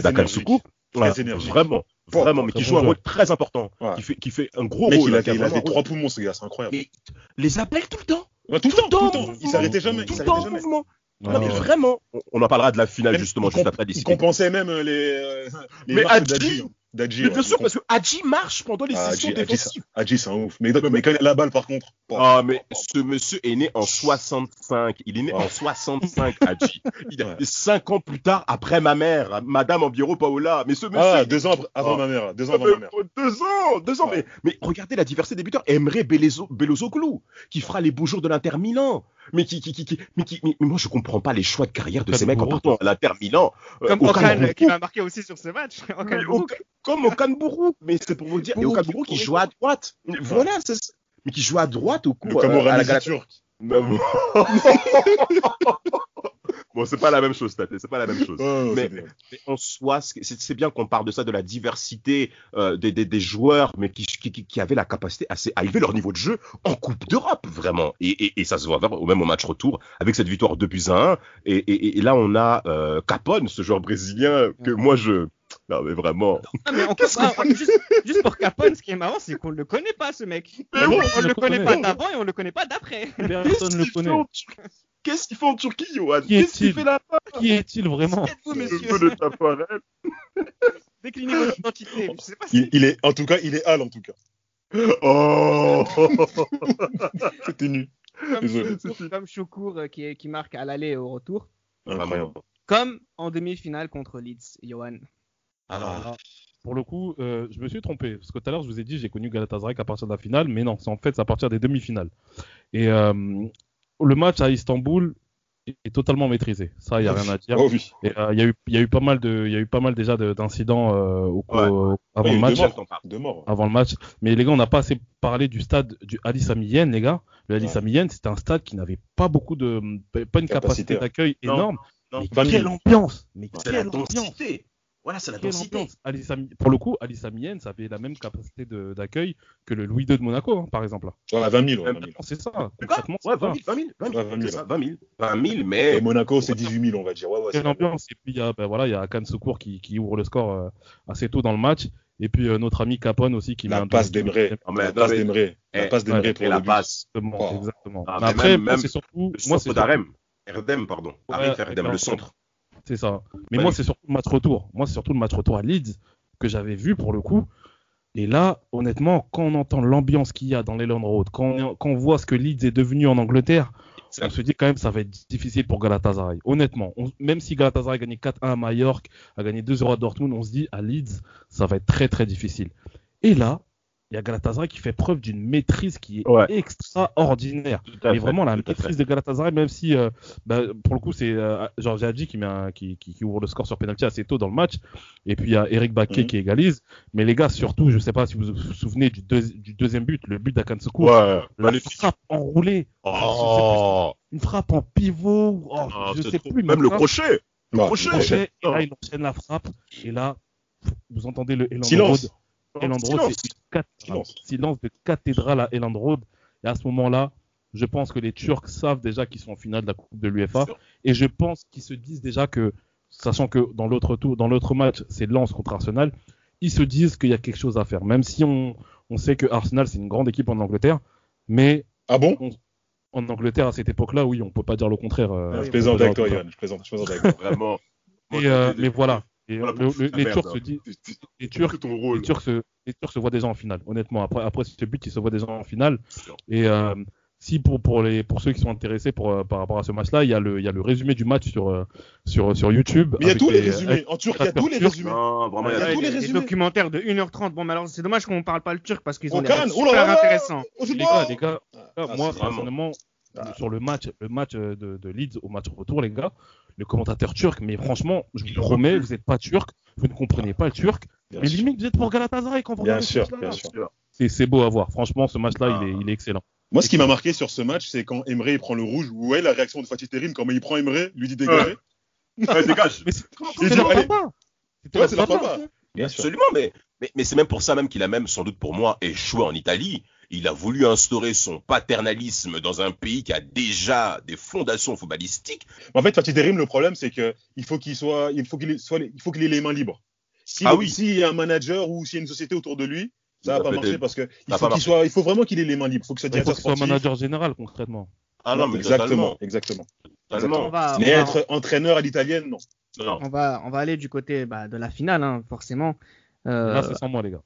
vraiment, vraiment, mais qui joue un rôle très important, Ouais. qui fait qui fait un gros Mec, rôle. il a, hein, il a un trois poumons, ce gars, c'est incroyable. Mais les appelle tout le temps. Ouais, tout le temps, tout le temps. Il s'arrêtait jamais. Tout le temps en jamais. mouvement. Non, mais vraiment, on- en parlera de la finale Même, justement juste après Il compensait même euh, les, les Mais Hadji- d'Adji. hein. Mais bien sûr, parce que Hadji marche pendant les Ah, sessions Hadji, défensives. Hadji, c'est un ouf. Mais, mais quand il a la balle, par contre. Ah, mais ce monsieur est né en 65. Il est né en 65, Hadji. Il a Ouais. 5 ans plus tard, après ma mère, Madame Ambiero Paola. Mais ce monsieur. Ah, deux ans après- avant Oh. ma mère. Deux ans avant ma mère. Deux ans, deux ans, Ouais. mais, mais regardez la diversité des buteurs. Emre Bellezo- Belozoglu, qui fera les beaux jours de l'Inter Milan. Mais qui, qui, qui, qui- mais qui, mais, mais moi je comprends pas les choix de carrière de ces mecs en partant à l'Inter Milan. Euh, Comme Okan Okan qui m'a marqué aussi sur ce match. Okan- comme Okan Buruk, mais c'est pour vous dire, et Buruk qui joue à droite. Voilà, c'est ça. mais qui joue à droite au coup Le euh, à la Camerounais Galata- turc. Non. bon, c'est pas la même chose, Tate, c'est pas la même chose. Oh, Mais- en soi, c'est c'est bien qu'on parle de ça, de la diversité euh, des, des, des joueurs, mais qui, qui, qui- qui avaient la capacité à, à élever leur niveau de jeu en Coupe d'Europe, vraiment. Et, et, et ça se voit vraiment au même au match retour, avec cette victoire 2 buts à 1. Et, et, et là, on a euh, Capone, ce joueur brésilien que moi je... Non, mais vraiment... Mais on comprend- juste, juste pour Capone, ce qui est marrant, c'est qu'on le connaît pas, ce mec. Mais on oui, on je le le connaît pas d'avant et on le connaît pas d'après. Personne ne le connaît. Qu'est-ce qu'il fait en Turquie, Johan? Qui Qu'est-ce qu'il est-il? fait là-bas? Qui est-il vraiment? Je monsieur veux le taparel. Déclinez votre identité. Je sais pas si Il, il est, en tout cas, il est Al, en tout cas. Oh C'était nul. comme Désolé. Choukour, comme Choukour, euh, qui, marque à l'aller et au retour. Incroyable. Comme en demi-finale contre Leeds, Johan. Alors, pour le coup, euh, je me suis trompé. Parce que tout à l'heure, je vous ai dit, j'ai connu Galatasaray qu'à partir de la finale. Mais non, c'est en fait c'est à partir des demi-finales. Et euh, le match à Istanbul est, totalement maîtrisé. Ça, il n'y a rien à dire. Oh oui. Et, euh, Il y, a eu- il y a eu pas mal de, il y a eu pas mal déjà de- d'incidents euh, au, Ouais. au- avant Oui, le match. deux morts. Avant le match. Mais les gars, on n'a pas assez parlé du stade du Ali Sami Yen, les gars. Le Ali Ouais. Sami Yen, c'était un stade qui n'avait pas beaucoup de, pas une capacité Capacité. d'accueil énorme. Non. Mais 20 000. quelle ambiance! Mais quelle ambiance! Voilà, c'est la Quelle densité. ambiance. Ali Sami- Pour le coup, Ali Sami Yen, ça avait la même capacité d'accueil que le Louis II de Monaco, hein, par exemple. Ouais, 20 000. Ouais, 20 000. C'est ça. Concrètement, Ouais, ça. 20 000, 20 000, 20 000, Ouais, 20 000, c'est ça, 20 000, 20 000, mais Et Monaco, c'est 18 000, on va dire. Ouais, ouais, c'est Quelle ambiance. Et puis, il y a, ben voilà, il y a Akan Secours qui, qui ouvre le score euh, assez tôt dans le match. Et puis, euh, notre ami Capone aussi qui met La un passe mais La passe d'Emre. La Eh, passe d'Emre ouais, pour la passe. Exactement. Oh. exactement. Ah, après, même- moi, même c'est surtout. le Moi, centre c'est d'Arem. Erdem, pardon. Ouais, Arif Erdem, le centre. C'est ça. Mais Ouais. moi, c'est surtout le match retour. Moi, c'est surtout le match retour à Leeds que j'avais vu pour le coup. Et là, honnêtement, quand on entend l'ambiance qu'il y a dans l'Elland Road, quand on, quand on voit ce que Leeds est devenu en Angleterre, on se dit quand même ça va être difficile pour Galatasaray. Honnêtement, on- même si Galatasaray a gagné 4-1 à Mallorca, a gagné 2-0 à Dortmund, on se dit à Leeds, ça va être très très difficile. Et là, il y a Galatasaray qui fait preuve d'une maîtrise qui est Ouais. extraordinaire. Fait, vraiment la maîtrise de Galatasaray, même si euh, bah, pour le coup c'est euh, Georges Hadji qui, met un- qui, qui, qui ouvre le score sur penalty assez tôt dans le match, et puis il y a Eric Baquet Mhm. qui égalise. Mais les gars, surtout, je sais pas si vous vous souvenez du, deux- du deuxième but, le but d'Akan Sekou, Ouais, la frappe enroulée, Oh, une frappe en pivot, oh, Ah, je sais trop- plus. Même le crochet. Le crochet. et là il enchaîne la frappe, et là vous entendez le Eland Silence. Road. Road, Silence. c'est une cathédrale. Silence. Silence de cathédrale à Eland Road. Et à ce moment-là, je pense que les Turcs savent déjà qu'ils sont en finale de la Coupe de l'UEFA. Et je pense qu'ils se disent déjà que, sachant que dans l'autre tour, dans l'autre match, c'est Lens contre Arsenal, ils se disent qu'il y a quelque chose à faire. Même si on, on sait que Arsenal, c'est une grande équipe en Angleterre. Mais Ah bon? en Angleterre à cette époque-là, oui, on peut pas dire le contraire. euh, je plaisante avec toi, Yann. Je plaisante, je plaisante avec toi. Vraiment. Et, euh, mais voilà. Et, Voilà le- le- les merde, Turcs se disent, les tu Turcs, fais ton rôle. les Turcs se, les Turcs se voient déjà en finale. Honnêtement, après, après ce but, ils se voient déjà en finale. Et euh, si pour pour les pour ceux qui sont intéressés pour euh, par rapport à ce match-là, il y a le il y a le résumé du match sur euh, sur sur YouTube. Mais il y a tous les les- résumés. En Turc, il y a tous les Turcs. résumés. Non, vraiment, il y Il y a a tous les résumés. documentaires de 1h30. Bon, mais alors c'est dommage qu'on ne parle pas le turc parce qu'ils ont des oh super intéressants. Oh, c'est Les gars, les gars, Ah, moi, personnellement, sur le match, le match de, de Leeds au match retour, les gars, le commentateur turc, mais franchement, je vous promets, vous n'êtes pas turc, vous ne comprenez pas le turc, Bien mais sûr. limite, vous êtes pour Galatasaray quand vous Bien sûr, match-là. bien sûr. C'est, c'est beau à voir. Franchement, ce match-là, Ah. il, est, il est excellent. Moi, ce qui m'a marqué sur ce match, c'est quand Emre il prend le rouge. Ouais, la réaction de Fatih Terim, quand il prend Emre, lui dit dégager. Ouais, dégage. Mais c'est. Absolument, mais, mais, mais c'est même pour ça même qu'il a même, sans doute pour moi, échoué en Italie. Il a voulu instaurer son paternalisme dans un pays qui a déjà des fondations footballistiques. En fait, Fatih Terim, le problème, c'est que il faut qu'il soit, il faut qu'il ait- soit, il faut qu'il ait les mains libres. Si, Ah oui. S'il y a un manager ou s'il y a une société autour de lui, ça va Ça pas peut marcher parce que il va faut pas qu'il soit, il faut vraiment qu'il ait les mains libres. Il faut que ce soit Il faut soit manager général, concrètement. Ah non, mais exactement, exactement. On va, on Mais va- être entraîneur à l'italienne, non. Non. on va, on va aller du côté bah, de la finale, hein, forcément. Euh, Là, c'est sans moi, les gars.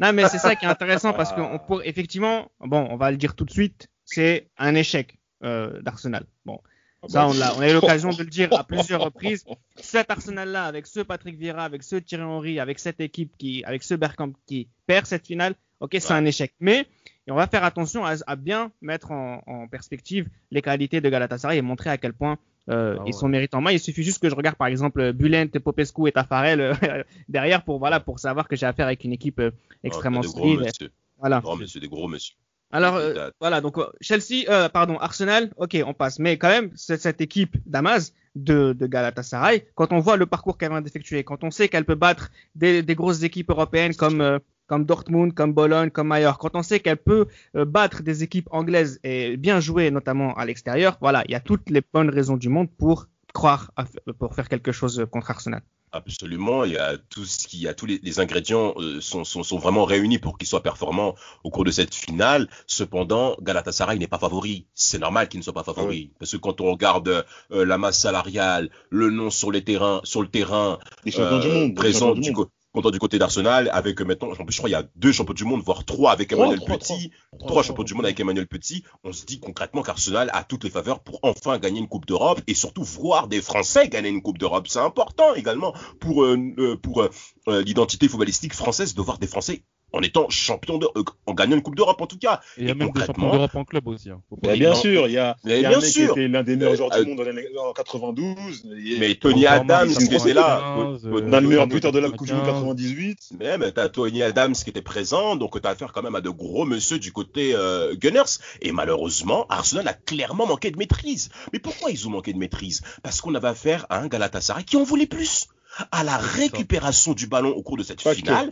Non, mais c'est ça qui est intéressant parce qu'on pour effectivement, bon, on va le dire tout de suite, c'est un échec euh, d'Arsenal. Bon, ça on a, on a eu l'occasion de le dire à plusieurs reprises. Cet Arsenal-là, avec ce Patrick Vieira, avec ce Thierry Henry, avec cette équipe qui, avec ce Bergkamp qui perd cette finale, ok, c'est Ouais. un échec. Mais et on va faire attention à, à bien mettre en, en perspective les qualités de Galatasaray et montrer à quel point euh, Ah ils sont méritants. Moi, il suffit juste que je regarde par exemple Bulent, Popescu et Tafarel euh, derrière pour voilà pour savoir que j'ai affaire avec une équipe euh, extrêmement Ah, des gros solide. Voilà. Gros monsieur, des gros monsieur. Alors euh, voilà, donc euh, Chelsea, pardon, Arsenal, ok, on passe. Mais quand même, cette équipe d'Amaz de, de Galatasaray, quand on voit le parcours qu'elle vient d'effectuer, quand on sait qu'elle peut battre des, des grosses équipes européennes comme comme Dortmund, comme Bologne, comme Mallorca, quand on sait qu'elle peut euh, battre des équipes anglaises et bien jouer notamment à l'extérieur, voilà, il y a toutes les bonnes raisons du monde pour croire à pour faire quelque chose contre Arsenal. Absolument, il y a tout ce qui, il y a tous les, les ingrédients euh, sont, sont, sont vraiment réunis pour qu'il soit performant au cours de cette finale. Cependant, Galatasaray n'est pas favori. C'est normal qu'il ne soit pas favori parce que quand on regarde euh, la masse salariale, le nom sur les terrains, sur le terrain, Les champions euh, du monde. présent du, monde. co- content du côté d'Arsenal, avec euh, maintenant, je crois il y a deux champions du monde, voire trois avec Emmanuel trois, Petit, trois, champions du monde avec Emmanuel Petit. On se dit concrètement qu'Arsenal a toutes les faveurs pour enfin gagner une Coupe d'Europe et surtout voir des Français gagner une Coupe d'Europe. C'est important également pour euh, pour euh, euh, l'identité footballistique française de voir des Français en étant champion de, euh, en gagnant une Coupe d'Europe en tout cas. Et il y a même des champions d'Europe en club aussi. hein. Mais bien non. sûr, il y a, y a bien un mec sûr. qui était l'un des meilleurs Euh, joueurs euh, du monde en, l'année- en 92. et- Mais Tony Adams qui était là. 95, euh, euh, on a le meilleur Ronaldo buteur de la Coupe du Monde 95. 98. Même, t'as Tony Adams qui était présent, donc t'as affaire quand même à de gros monsieur du côté euh, Gunners. Et malheureusement, Arsenal a clairement manqué de maîtrise. Mais pourquoi ils ont manqué de maîtrise? Parce qu'on avait affaire à un Galatasaray qui en voulait plus. À la récupération du ballon au cours de cette finale.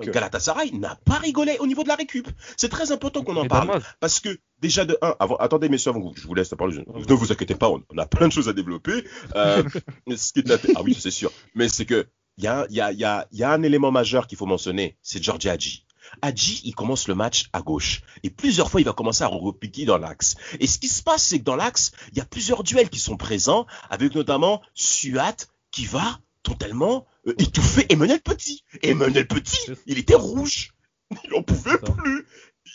Galatasaray n'a pas rigolé au niveau de la récup. C'est très important qu'on en parle. Parce que déjà de 1, avant, attendez messieurs, avant que je vous laisse la parole, ne vous inquiétez pas, on, on a plein de choses à développer. Euh, ce qui ah oui, c'est sûr. Mais c'est que il y a, il y, a, il y, a, il y a un élément majeur qu'il faut mentionner, c'est Georgie Hadji. Hadji, il commence le match à gauche. Et plusieurs fois, il va commencer à repiquer dans l'axe. Et ce qui se passe, c'est que dans l'axe, il y a plusieurs duels qui sont présents, avec notamment Suat qui va totalement euh, étouffer Emmanuel Petit. Emmanuel Petit, il était rouge. Il en pouvait plus.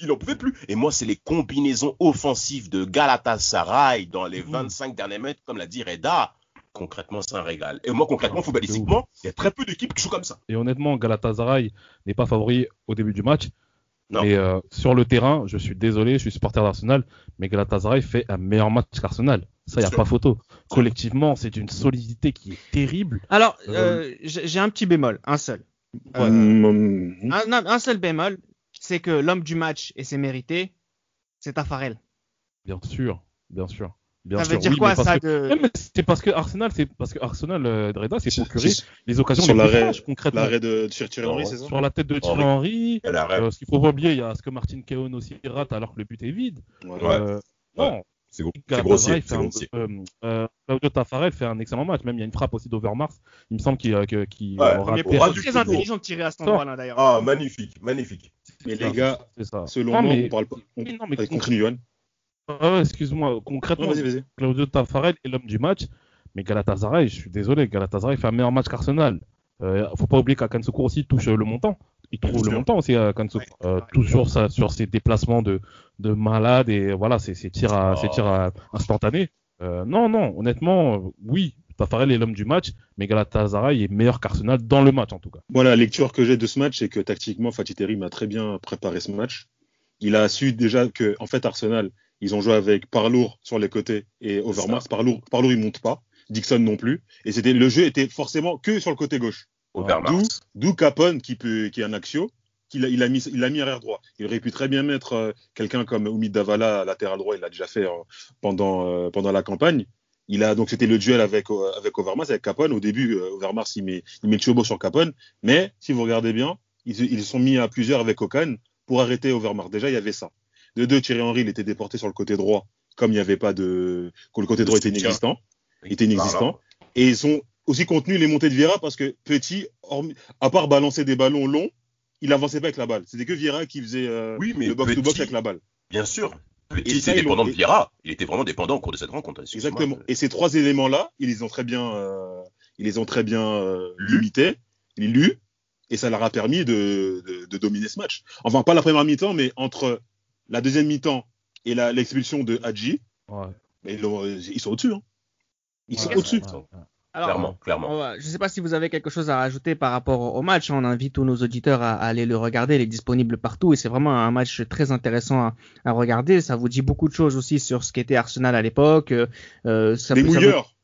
Il en pouvait plus. Et moi, c'est les combinaisons offensives de Galatasaray dans les Mmh. 25 derniers mètres, comme l'a dit Reda. Concrètement, c'est un régal. Et moi, concrètement, footballistiquement, il y a très peu d'équipes qui jouent comme ça. Et honnêtement, Galatasaray n'est pas favori au début du match. Non. Mais euh, sur le terrain, je suis désolé, je suis supporter d'Arsenal, mais Galatasaray fait un meilleur match qu'Arsenal. Ça, il n'y a Sûr. pas photo. Collectivement, c'est une solidité qui est terrible. Alors, Euh, euh, j'ai un petit bémol, un seul. Euh, Hum, un, un- un seul bémol, c'est que l'homme du match, et c'est mérité, c'est Tafarel. Bien sûr, bien sûr. Bien Ça sûr, veut dire oui, quoi ça que- de... Ouais, mais c'est parce que Arsenal, c'est parce que Arsenal, euh, Reda, s'est C'est- procuré les occasions sur l'arrêt- concrètement. L'arrêt de Thierry Thierry Henry, Oh, c'est ça Sur la tête de Thierry Henry. Euh, ce qu'il faut pas oublier, il y a ce que Martin Keown aussi rate alors que le but est vide. Ouais. Euh, non, C'est grossier. euh, Claudio Taffarel fait un excellent match. Même il y a une frappe aussi d'Overmars. Il me semble qu'il euh, Ouais, aura très intelligent de tirer à cet endroit-là d'ailleurs. Ah, magnifique, magnifique. Mais les gars, selon moi, mais- on parle pas. Continue, Johan. Ah excuse-moi, concrètement, vas-y, vas-y. Claudio Taffarel est l'homme du match, mais Galatasaray, je suis désolé, Galatasaray fait un meilleur match qu'Arsenal. Euh, faut pas oublier qu'Akan Sokour aussi touche le montant. Il trouve le montant aussi à. Euh, toujours ça, sur ses déplacements de, de malade et voilà, ses, ses tirs, à, Oh. ses tirs à- instantanés. Euh, non, non, honnêtement, oui, Taffarel est l'homme du match, mais Galatasaray est meilleur qu'Arsenal dans le match en tout cas. Moi, la lecture que j'ai de ce match, c'est que tactiquement, Fatih Terim a très bien préparé ce match. Il a su déjà que, en fait, Arsenal, ils ont joué avec Parlour sur les côtés et Overmars. Parlour, Parlour, il monte pas. Dixon non plus. Et c'était, le jeu était forcément que sur le côté gauche. Overmars. D'où, Capone, qui peut, qui est un axio, qu'il a, il a mis, il a mis arrière droit. Il aurait pu très bien mettre euh, quelqu'un comme Oumid Davala latéral droit. Il l'a déjà fait euh, pendant, euh, pendant la campagne. Il a, donc c'était le duel avec, avec Overmars, avec Capone. Au début, Overmars, il met, il met le Chobo sur Capone. Mais, si vous regardez bien, ils, ils sont mis à plusieurs avec Okan pour arrêter Overmars. Déjà, il y avait ça. De deux, Thierry Henry, il était déporté sur le côté droit, comme il n'y avait pas de, que le côté droit était inexistant. Il était inexistant. Et ils ont aussi contenu les montées de Vieira parce que Petit, hormis- à part balancer des ballons longs, il avançait pas avec la balle. C'était que Vieira qui faisait euh, Oui, mais le box-to-box avec la balle. Bien sûr. Et Petit, l'ont- dépendant de Vieira. Il était vraiment dépendant au cours de cette rencontre. Exactement. Et ces trois éléments-là, ils les ont très bien, euh, ils les ont très bien euh, Lus. limités, ils et ça leur a permis de, de, de dominer ce match. Enfin, pas la première mi-temps, mais entre la deuxième mi-temps et la- l'expulsion de Hadji, Ouais. mais ils, sont au-dessus. Hein. Ils sont au-dessus. ouais, ouais. Alors, Clairement, clairement. va- je ne sais pas si vous avez quelque chose à rajouter par rapport au match. On invite tous nos auditeurs à, à aller le regarder. Il est disponible partout et c'est vraiment un match très intéressant à, à regarder. Ça vous dit beaucoup de choses aussi sur ce qu'était Arsenal à l'époque. Euh, euh, Des mouilleurs.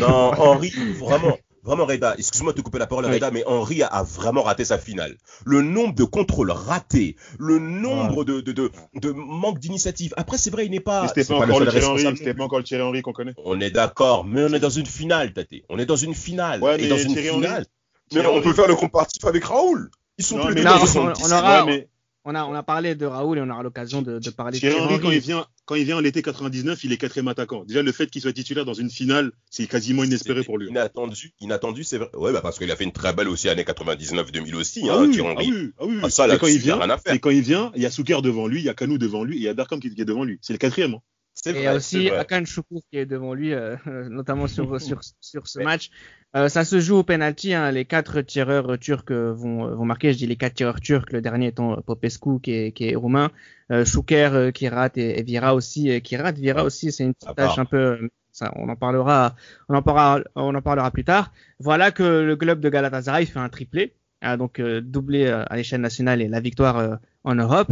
Non, Henri, vraiment, vraiment, Reda, excuse-moi de te couper la parole, Oui. Reda, mais Henri a, a vraiment raté sa finale. Le nombre de contrôles ratés, le nombre de, de, de, de manque d'initiative. Après, c'est vrai, il n'est pas. Mais C'était pas, pas encore le Thierry Henry, c'était pas encore le Thierry Henry qu'on connaît. plus. On est d'accord, mais on est dans une finale, Tate. On est dans une finale. Ouais, et mais dans une Thierry Henry- finale. Mais Thierry on peut Henry- faire le comparatif avec Raoul. Ils sont Non, tous les mais deux non, dans on- 77. on aura- Ouais, mais On a, on a parlé de Raoul et on aura l'occasion de, de parler Thierry de Henry, quand il vient, quand il vient en l'été 99, il est quatrième attaquant. Déjà, le fait qu'il soit titulaire dans une finale, c'est quasiment inespéré pour lui. Inattendu, inattendu, c'est vrai. Ouais, bah parce qu'il a fait une très belle aussi année 99-2000 aussi, Ah hein, oui, Thierry ah oui, ah oui. Ah, ça, Et là, quand il vient, rien à faire. et quand il vient, il y a Souker devant lui, il y a Kanou devant lui, et il y a qui qui est devant lui. C'est le quatrième. hein. Et il y a aussi. Akan Choukour qui est devant lui, euh, notamment sur, sur, sur ce match. Euh, ça se joue au penalty. Hein, les quatre tireurs turcs euh, vont, euh, vont marquer. Je dis les quatre tireurs turcs, le dernier étant euh, Popescu qui est, qui est roumain, euh, Chouker euh, qui rate et, et Vieira aussi qui rate. Vieira aussi, c'est une petite tâche un peu. Ça, on en parlera, on en parlera, on en parlera plus tard. Voilà que le club de Galatasaray fait un triplé, ah, donc euh, doublé euh, à l'échelle nationale et la victoire euh, en Europe.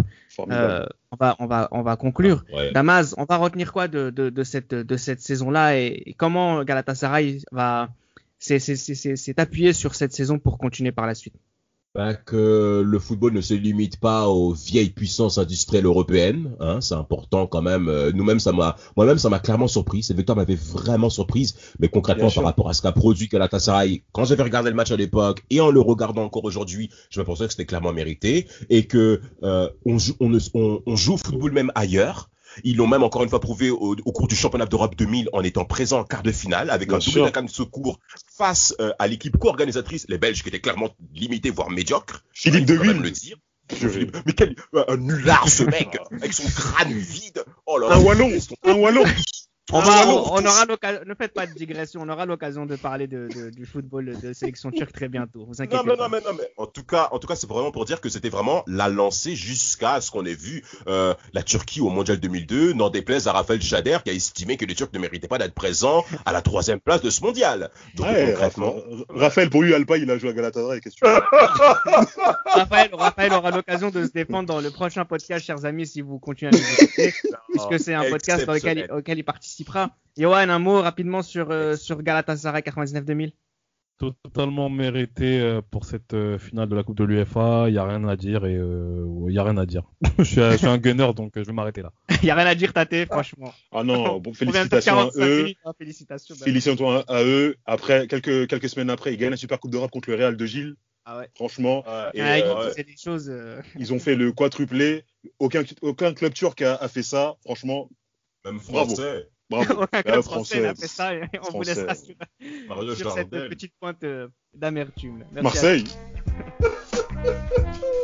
Euh, on va, on va, on va conclure. Ouais. Damas, on va retenir quoi de, de, de cette, de cette saison-là et, et comment Galatasaray va appuyé sur cette saison pour continuer par la suite? Bah, que le football ne se limite pas aux vieilles puissances industrielles européennes. Hein, c'est important quand même. Euh, Nous-mêmes, ça m'a, moi-même, ça m'a clairement surpris. Cette victoire m'avait vraiment surprise. Mais concrètement, Bien sûr. par rapport à ce qu'a produit Galatasaray, quand j'avais regardé le match à l'époque et en le regardant encore aujourd'hui, je me pensais que c'était clairement mérité et que euh, on, joue, on, on, on joue football même ailleurs. Ils l'ont même encore une fois prouvé au, au cours du championnat d'Europe 2000 en étant présent en quart de finale avec Bien un double d'Akan de secours face euh, à l'équipe co-organisatrice, les Belges qui étaient clairement limités voire médiocres. Philippe Deville. même le dire. Purée. Mais quel un nulard ce mec avec son crâne vide. Oh là. Un wallon, un wallon. On, Ah, va, on, on aura l'occasion, ne faites pas de digression, on aura l'occasion de parler de, de- du football de sélection turque très bientôt. Vous Non, inquiétez mais pas. non, mais non, mais en tout cas, en tout cas, c'est vraiment pour dire que c'était vraiment la lancée jusqu'à ce qu'on ait vu euh, la Turquie au Mondial 2002, n'en déplaise à Raphaël Chader qui a estimé que les Turcs ne méritaient pas d'être présents à la troisième place de ce mondial. Donc Ouais, concrètement, Raphaël, pour lui, Alpa, il a joué à Galatasaray. Qu'est-ce que tu veux Raphaël, Raphaël aura l'occasion de se défendre dans le prochain podcast, chers amis, si vous continuez à nous écouter, puisque c'est un podcast dans lequel, exceptionnel. auquel il participera. Johan, un mot rapidement sur, euh, sur Galatasaray 99-2000 Totalement mérité euh, pour cette euh, finale de la Coupe de l'UEFA. Il y a rien à dire et euh, il y a rien à dire. je, suis, un- je suis un gunner donc je vais m'arrêter là. Il y a rien à dire, Tate, franchement. Ah non, bon, félicitations à 45 eux. minutes, hein, félicitations. Ben. Félicitations à eux. Après, quelques, quelques semaines après, ils gagnent la Super Coupe d'Europe contre le Real de Gilles. Ah ouais. Franchement, et, Ah, euh, des choses. euh, ils ont fait le quadruplé. Aucun, aucun club turc a, a fait ça. Franchement, même français. bravo. Bon, ouais, ben, là, français, français, fait ça, et on vous laissera sur, sur cette petite pointe euh, d'amertume. Marseille.